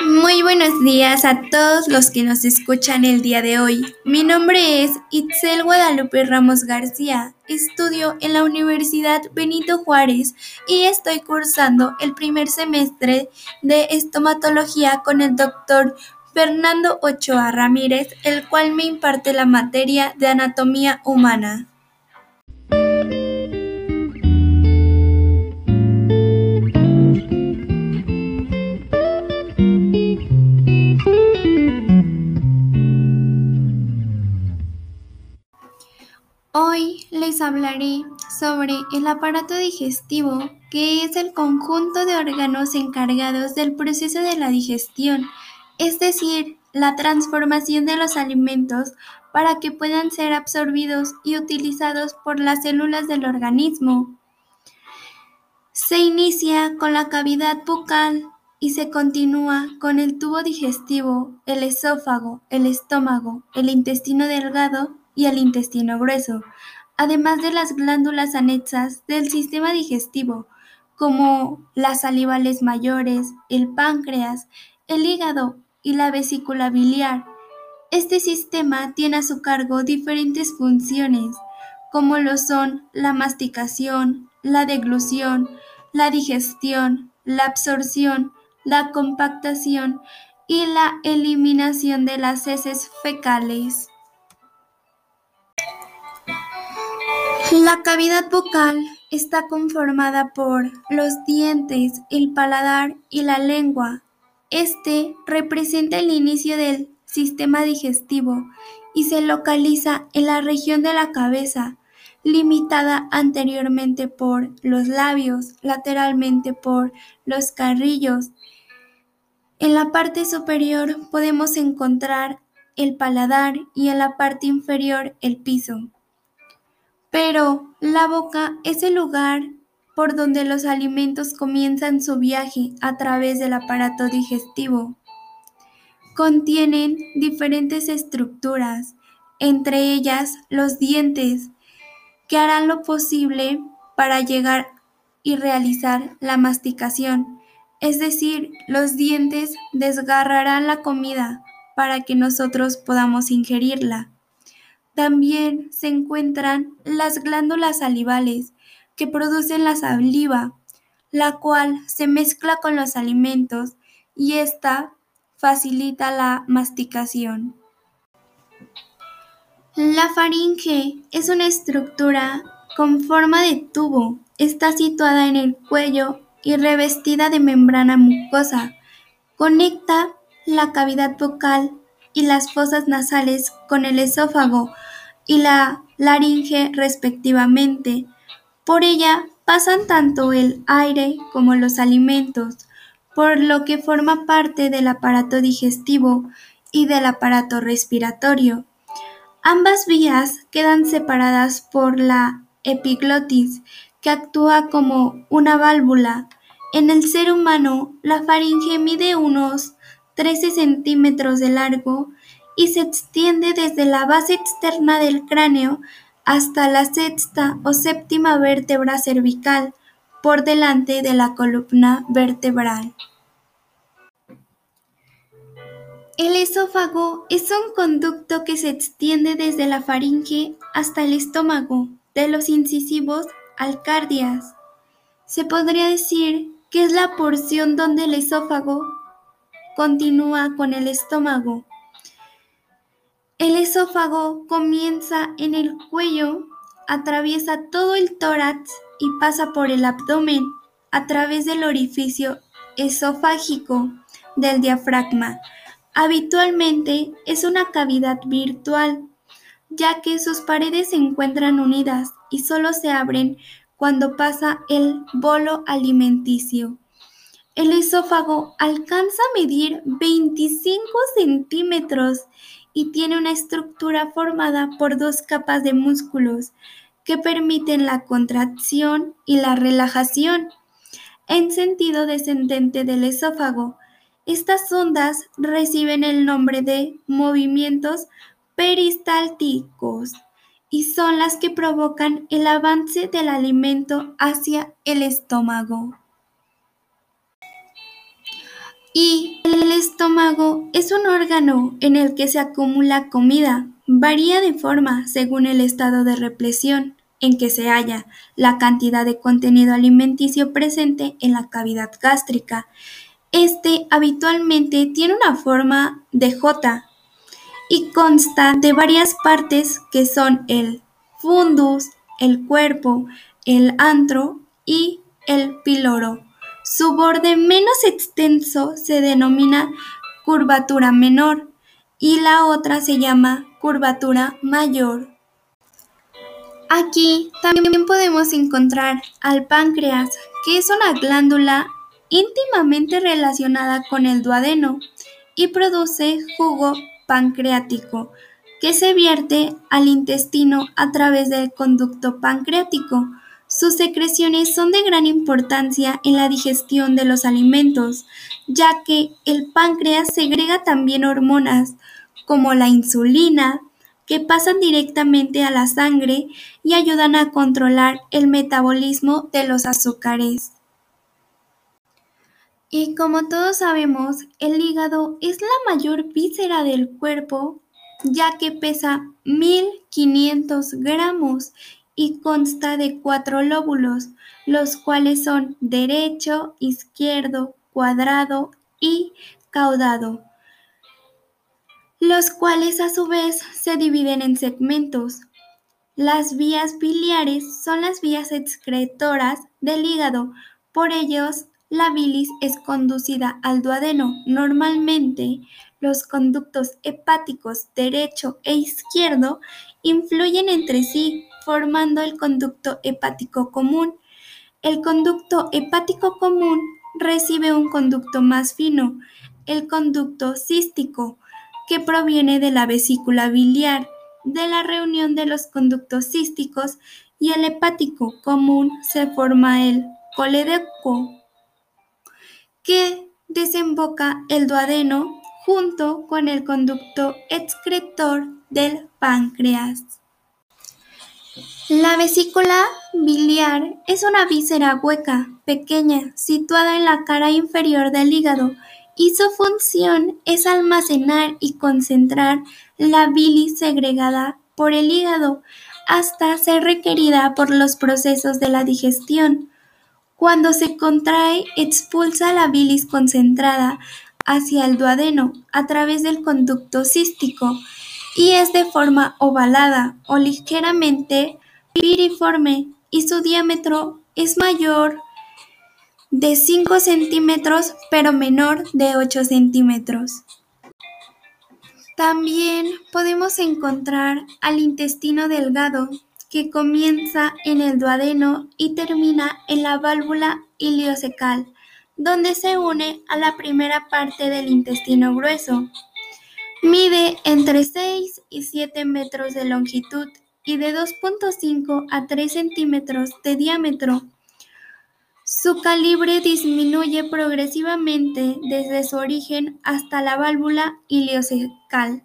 Muy buenos días a todos los que nos escuchan el día de hoy. Mi nombre es Itzel Guadalupe Ramos García. Estudio en la Universidad Benito Juárez y estoy cursando el primer semestre de estomatología con el doctor Fernando Ochoa Ramírez, el cual me imparte la materia de anatomía humana. Hablaré sobre el aparato digestivo, que es el conjunto de órganos encargados del proceso de la digestión, es decir, la transformación de los alimentos para que puedan ser absorbidos y utilizados por las células del organismo. Se inicia con la cavidad bucal y se continúa con el tubo digestivo, el esófago, el estómago, el intestino delgado y el intestino grueso, además de las glándulas anexas del sistema digestivo, como las salivales mayores, el páncreas, el hígado y la vesícula biliar. Este sistema tiene a su cargo diferentes funciones, como lo son la masticación, la deglución, la digestión, la absorción, la compactación y la eliminación de las heces fecales. La cavidad bucal está conformada por los dientes, el paladar y la lengua. Este representa el inicio del sistema digestivo y se localiza en la región de la cabeza, limitada anteriormente por los labios, lateralmente por los carrillos. En la parte superior podemos encontrar el paladar y en la parte inferior el piso. Pero la boca es el lugar por donde los alimentos comienzan su viaje a través del aparato digestivo. Contienen diferentes estructuras, entre ellas los dientes, que harán lo posible para llegar y realizar la masticación, es decir, los dientes desgarrarán la comida para que nosotros podamos ingerirla. También se encuentran las glándulas salivales, que producen la saliva, la cual se mezcla con los alimentos y esta facilita la masticación. La faringe es una estructura con forma de tubo. Está situada en el cuello y revestida de membrana mucosa. Conecta la cavidad vocal y las fosas nasales con el esófago y la laringe respectivamente. Por ella pasan tanto el aire como los alimentos, por lo que forma parte del aparato digestivo y del aparato respiratorio. Ambas vías quedan separadas por la epiglotis, que actúa como una válvula. En el ser humano, la faringe mide unos 13 centímetros de largo y se extiende desde la base externa del cráneo hasta la sexta o séptima vértebra cervical, por delante de la columna vertebral. El esófago es un conducto que se extiende desde la faringe hasta el estómago, de los incisivos al cardias. Se podría decir que es la porción donde el esófago continúa con el estómago el esófago comienza en el cuello, atraviesa todo el tórax y pasa por el abdomen a través del orificio esofágico del diafragma. Habitualmente es una cavidad virtual, ya que sus paredes se encuentran unidas y solo se abren cuando pasa el bolo alimenticio. El esófago alcanza a medir 25 centímetros y tiene una estructura formada por dos capas de músculos que permiten la contracción y la relajación. En sentido descendente del esófago, estas ondas reciben el nombre de movimientos peristálticos y son las que provocan el avance del alimento hacia el estómago. Estómago es un órgano en el que se acumula comida. Varía de forma según el estado de represión en que se halla la cantidad de contenido alimenticio presente en la cavidad gástrica. Este habitualmente tiene una forma de J y consta de varias partes que son el fundus, el cuerpo, el antro y el píloro. Su borde menos extenso se denomina curvatura menor y la otra se llama curvatura mayor. Aquí también podemos encontrar al páncreas, que es una glándula íntimamente relacionada con el duodeno y produce jugo pancreático, que se vierte al intestino a través del conducto pancreático. Sus secreciones son de gran importancia en la digestión de los alimentos, ya que el páncreas segrega también hormonas como la insulina, que pasan directamente a la sangre y ayudan a controlar el metabolismo de los azúcares. Y como todos sabemos, el hígado es la mayor víscera del cuerpo, ya que pesa 1500 gramos y consta de cuatro lóbulos, los cuales son derecho, izquierdo, cuadrado y caudado, los cuales a su vez se dividen en segmentos. Las vías biliares son las vías excretoras del hígado, por ellos la bilis es conducida al duodeno. Normalmente, los conductos hepáticos derecho e izquierdo influyen entre sí, formando el conducto hepático común. El conducto hepático común recibe un conducto más fino, el conducto cístico, que proviene de la vesícula biliar. De la reunión de los conductos císticos y el hepático común se forma el coledoco, que desemboca el duodeno junto con el conducto excretor del páncreas. La vesícula biliar es una víscera hueca, pequeña, situada en la cara inferior del hígado y su función es almacenar y concentrar la bilis segregada por el hígado hasta ser requerida por los procesos de la digestión. Cuando se contrae, expulsa la bilis concentrada hacia el duodeno a través del conducto cístico y es de forma ovalada o ligeramente piriforme y su diámetro es mayor de 5 centímetros pero menor de 8 centímetros. También podemos encontrar al intestino delgado que comienza en el duodeno y termina en la válvula iliocecal, donde se une a la primera parte del intestino grueso. Mide entre 6 y 7 metros de longitud y de 2.5 a 3 centímetros de diámetro. Su calibre disminuye progresivamente desde su origen hasta la válvula ileocecal.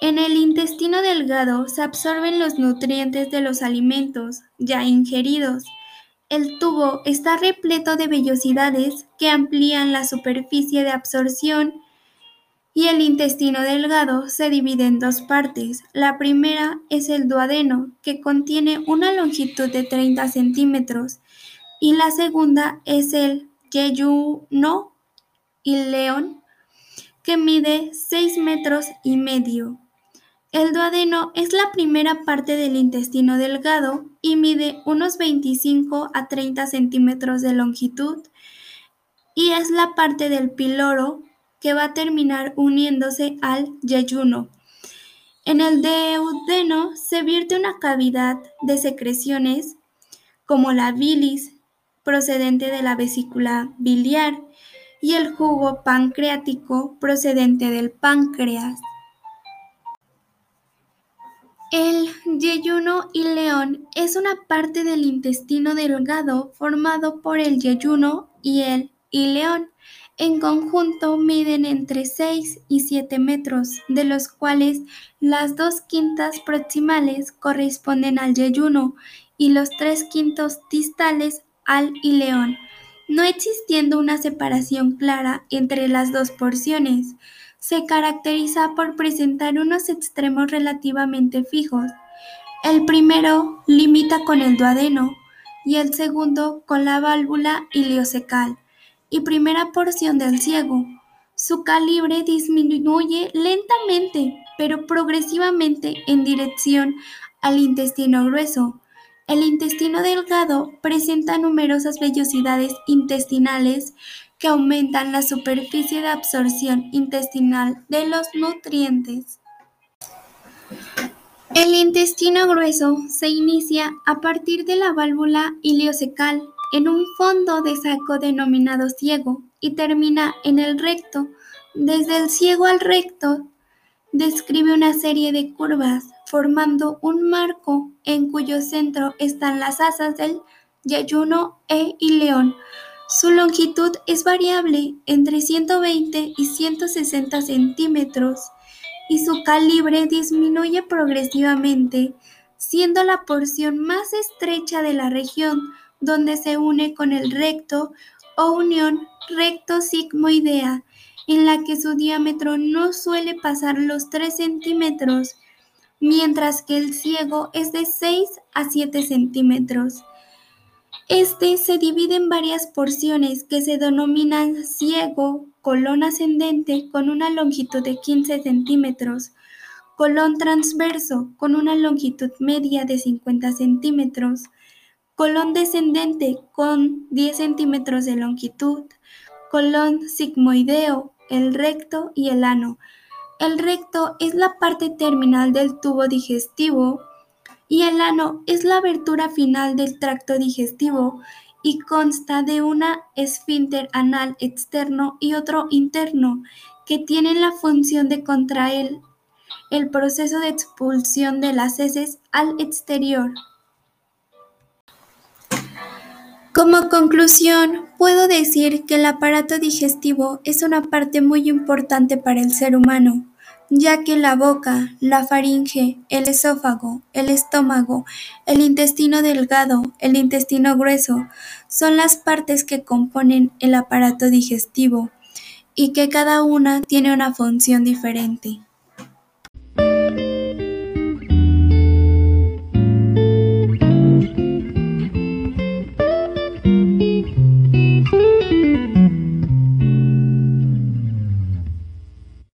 En el intestino delgado se absorben los nutrientes de los alimentos ya ingeridos. El tubo está repleto de vellosidades que amplían la superficie de absorción y el intestino delgado se divide en dos partes. La primera es el duodeno, que contiene una longitud de 30 centímetros, y la segunda es el yeyuno león, que mide 6 metros y medio. El duodeno es la primera parte del intestino delgado y mide unos 25 a 30 centímetros de longitud y es la parte del píloro que va a terminar uniéndose al yeyuno. En el duodeno se vierte una cavidad de secreciones como la bilis procedente de la vesícula biliar y el jugo pancreático procedente del páncreas. El yeyuno ileón es una parte del intestino delgado formado por el yeyuno y el ileón. En conjunto miden entre 6 y 7 metros, de los cuales las dos quintas proximales corresponden al yeyuno y los tres quintos distales al ileón. no existiendo una separación clara entre las dos porciones, se caracteriza por presentar unos extremos relativamente fijos. El primero limita con el duodeno y el segundo con la válvula iliocecal y primera porción del ciego. Su calibre disminuye lentamente, pero progresivamente en dirección al intestino grueso. El intestino delgado presenta numerosas vellosidades intestinales que aumentan la superficie de absorción intestinal de los nutrientes. El intestino grueso se inicia a partir de la válvula iliocecal en un fondo de saco denominado ciego y termina en el recto. Desde el ciego al recto describe una serie de curvas formando un marco en cuyo centro están las asas del yayuno e ileón. Su longitud es variable entre 120 y 160 centímetros y su calibre disminuye progresivamente, siendo la porción más estrecha de la región donde se une con el recto o unión recto-sigmoidea, en la que su diámetro no suele pasar los 3 centímetros, mientras que el ciego es de 6 a 7 centímetros. Este se divide en varias porciones que se denominan ciego, colon ascendente con una longitud de 15 centímetros, colon transverso con una longitud media de 50 centímetros, colon descendente con 10 centímetros de longitud, colon sigmoideo, el recto y el ano. El recto es la parte terminal del tubo digestivo y el ano es la abertura final del tracto digestivo y consta de una esfínter anal externo y otro interno que tienen la función de contraer el proceso de expulsión de las heces al exterior. Como conclusión, puedo decir que el aparato digestivo es una parte muy importante para el ser humano ya que la boca, la faringe, el esófago, el estómago, el intestino delgado, el intestino grueso, son las partes que componen el aparato digestivo y que cada una tiene una función diferente.